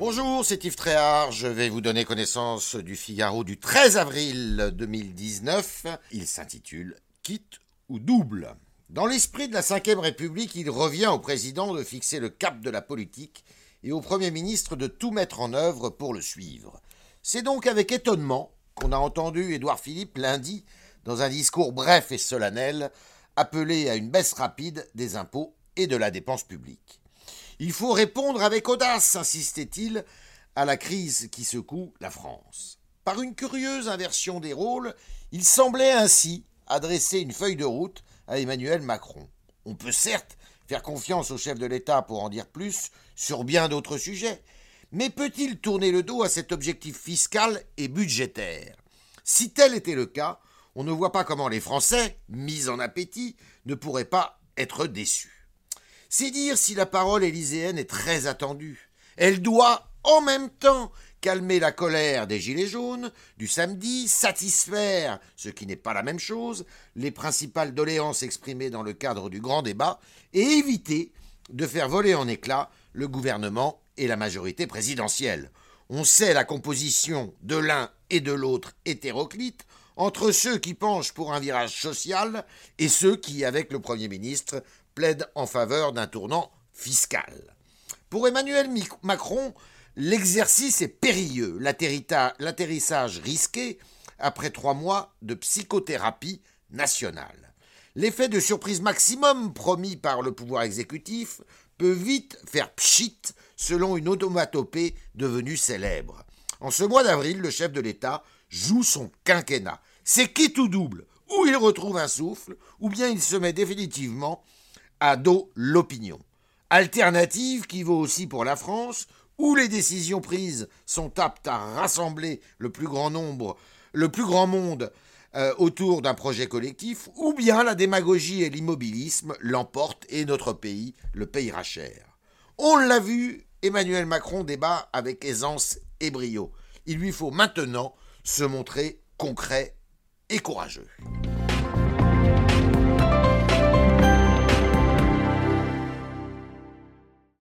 Bonjour, c'est Yves Tréhard. Je vais vous donner connaissance du Figaro du 13 avril 2019. Il s'intitule Quitte ou double. Dans l'esprit de la Ve République, il revient au président de fixer le cap de la politique et au Premier ministre de tout mettre en œuvre pour le suivre. C'est donc avec étonnement qu'on a entendu Édouard Philippe lundi, dans un discours bref et solennel, appeler à une baisse rapide des impôts et de la dépense publique. Il faut répondre avec audace, insistait-il, à la crise qui secoue la France. Par une curieuse inversion des rôles, il semblait ainsi adresser une feuille de route à Emmanuel Macron. On peut certes faire confiance au chef de l'État pour en dire plus sur bien d'autres sujets, mais peut-il tourner le dos à cet objectif fiscal et budgétaire? Si tel était le cas, on ne voit pas comment les Français, mis en appétit, ne pourraient pas être déçus. C'est dire si la parole élyséenne est très attendue. Elle doit, en même temps, calmer la colère des Gilets jaunes du samedi, satisfaire, ce qui n'est pas la même chose, les principales doléances exprimées dans le cadre du grand débat, et éviter de faire voler en éclats le gouvernement et la majorité présidentielle. On sait la composition de l'un et de l'autre hétéroclite entre ceux qui penchent pour un virage social et ceux qui, avec le Premier ministre, en faveur d'un tournant fiscal. Pour Emmanuel Macron, l'exercice est périlleux, l'atterrissage risqué après trois mois de psychothérapie nationale. L'effet de surprise maximum promis par le pouvoir exécutif peut vite faire pchit selon une automatopée devenue célèbre. En ce mois d'avril, le chef de l'État joue son quinquennat. C'est qui tout double? Ou il retrouve un souffle, ou bien il se met définitivement à dos l'opinion. Alternative qui vaut aussi pour la France, où les décisions prises sont aptes à rassembler le plus grand nombre, le plus grand monde euh, autour d'un projet collectif, ou bien la démagogie et l'immobilisme l'emportent et notre pays le payera cher. On l'a vu, Emmanuel Macron débat avec aisance et brio. Il lui faut maintenant se montrer concret et courageux.